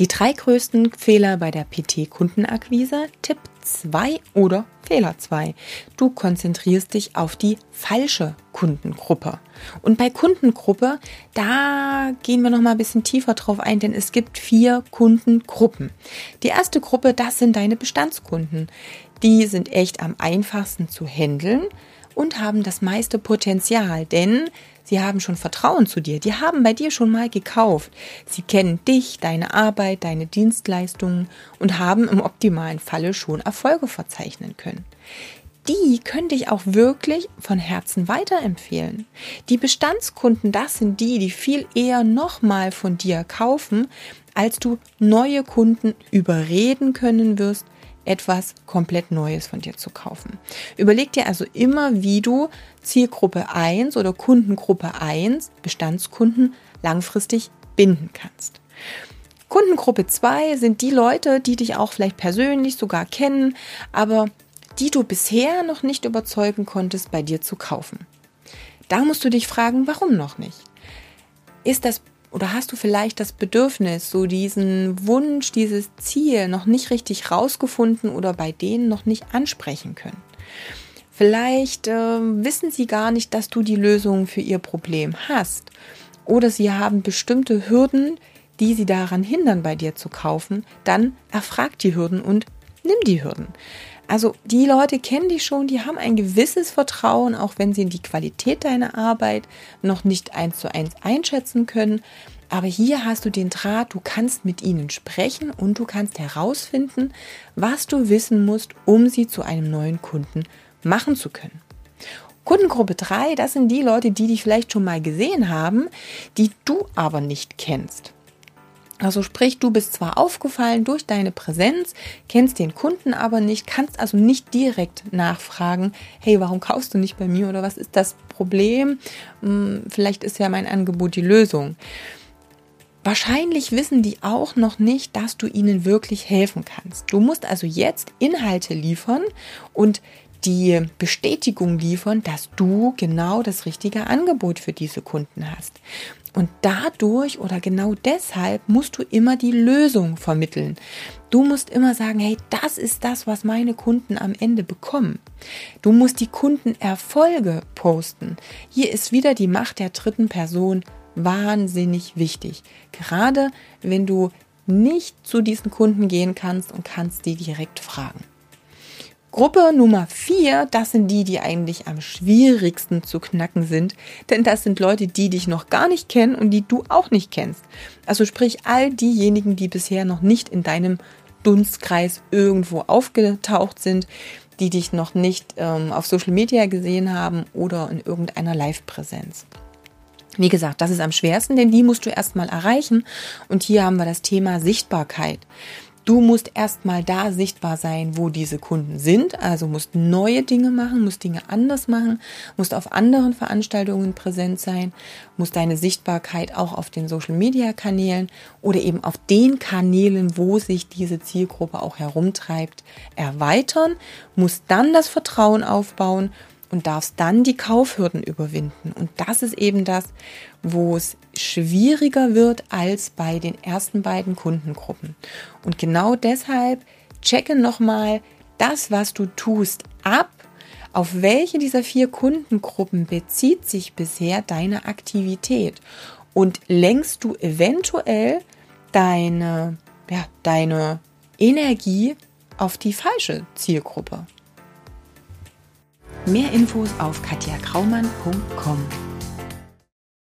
Die drei größten Fehler bei der PT-Kundenakquise, Tipp 2 oder Fehler 2. Du konzentrierst dich auf die falsche Kundengruppe. Und bei Kundengruppe, da gehen wir noch mal ein bisschen tiefer drauf ein, denn es gibt vier Kundengruppen. Die erste Gruppe, das sind deine Bestandskunden. Die sind echt am einfachsten zu handeln und haben das meiste Potenzial, denn Sie haben schon Vertrauen zu dir. Die haben bei dir schon mal gekauft. Sie kennen dich, deine Arbeit, deine Dienstleistungen und haben im optimalen Falle schon Erfolge verzeichnen können. Die können dich auch wirklich von Herzen weiterempfehlen. Die Bestandskunden, das sind die, die viel eher nochmal von dir kaufen, als du neue Kunden überreden können wirst, etwas komplett Neues von dir zu kaufen. Überleg dir also immer, wie du Zielgruppe 1 oder Kundengruppe 1, Bestandskunden, langfristig binden kannst. Kundengruppe 2 sind die Leute, die dich auch vielleicht persönlich sogar kennen, aber die du bisher noch nicht überzeugen konntest, bei dir zu kaufen. Da musst du dich fragen, warum noch nicht? Ist das oder hast du vielleicht das Bedürfnis, so diesen Wunsch, dieses Ziel noch nicht richtig rausgefunden oder bei denen noch nicht ansprechen können? Vielleicht äh, wissen sie gar nicht, dass du die Lösung für ihr Problem hast. Oder sie haben bestimmte Hürden, die sie daran hindern, bei dir zu kaufen. Dann erfrag die Hürden und nimm die Hürden. Also die Leute kennen dich schon, die haben ein gewisses Vertrauen, auch wenn sie die Qualität deiner Arbeit noch nicht eins zu eins einschätzen können. Aber hier hast du den Draht, du kannst mit ihnen sprechen und du kannst herausfinden, was du wissen musst, um sie zu einem neuen Kunden machen zu können. Kundengruppe 3, das sind die Leute, die dich vielleicht schon mal gesehen haben, die du aber nicht kennst. Also sprich, du bist zwar aufgefallen durch deine Präsenz, kennst den Kunden aber nicht, kannst also nicht direkt nachfragen, hey, warum kaufst du nicht bei mir oder was ist das Problem? Hm, vielleicht ist ja mein Angebot die Lösung. Wahrscheinlich wissen die auch noch nicht, dass du ihnen wirklich helfen kannst. Du musst also jetzt Inhalte liefern und die Bestätigung liefern, dass du genau das richtige Angebot für diese Kunden hast. Und dadurch oder genau deshalb musst du immer die Lösung vermitteln. Du musst immer sagen, hey, das ist das, was meine Kunden am Ende bekommen. Du musst die Kundenerfolge posten. Hier ist wieder die Macht der dritten Person wahnsinnig wichtig. Gerade wenn du nicht zu diesen Kunden gehen kannst und kannst die direkt fragen. Gruppe Nummer vier, das sind die, die eigentlich am schwierigsten zu knacken sind, denn das sind Leute, die dich noch gar nicht kennen und die du auch nicht kennst. Also sprich all diejenigen, die bisher noch nicht in deinem Dunstkreis irgendwo aufgetaucht sind, die dich noch nicht ähm, auf Social Media gesehen haben oder in irgendeiner Live-Präsenz. Wie gesagt, das ist am schwersten, denn die musst du erstmal erreichen. Und hier haben wir das Thema Sichtbarkeit. Du musst erstmal da sichtbar sein, wo diese Kunden sind, also musst neue Dinge machen, musst Dinge anders machen, musst auf anderen Veranstaltungen präsent sein, musst deine Sichtbarkeit auch auf den Social Media Kanälen oder eben auf den Kanälen, wo sich diese Zielgruppe auch herumtreibt, erweitern, musst dann das Vertrauen aufbauen und darfst dann die Kaufhürden überwinden. Und das ist eben das, wo es schwieriger wird als bei den ersten beiden Kundengruppen. Und genau deshalb checke nochmal das, was du tust, ab. Auf welche dieser vier Kundengruppen bezieht sich bisher deine Aktivität? Und lenkst du eventuell deine, ja, deine Energie auf die falsche Zielgruppe? Mehr Infos auf katjakraumann.com.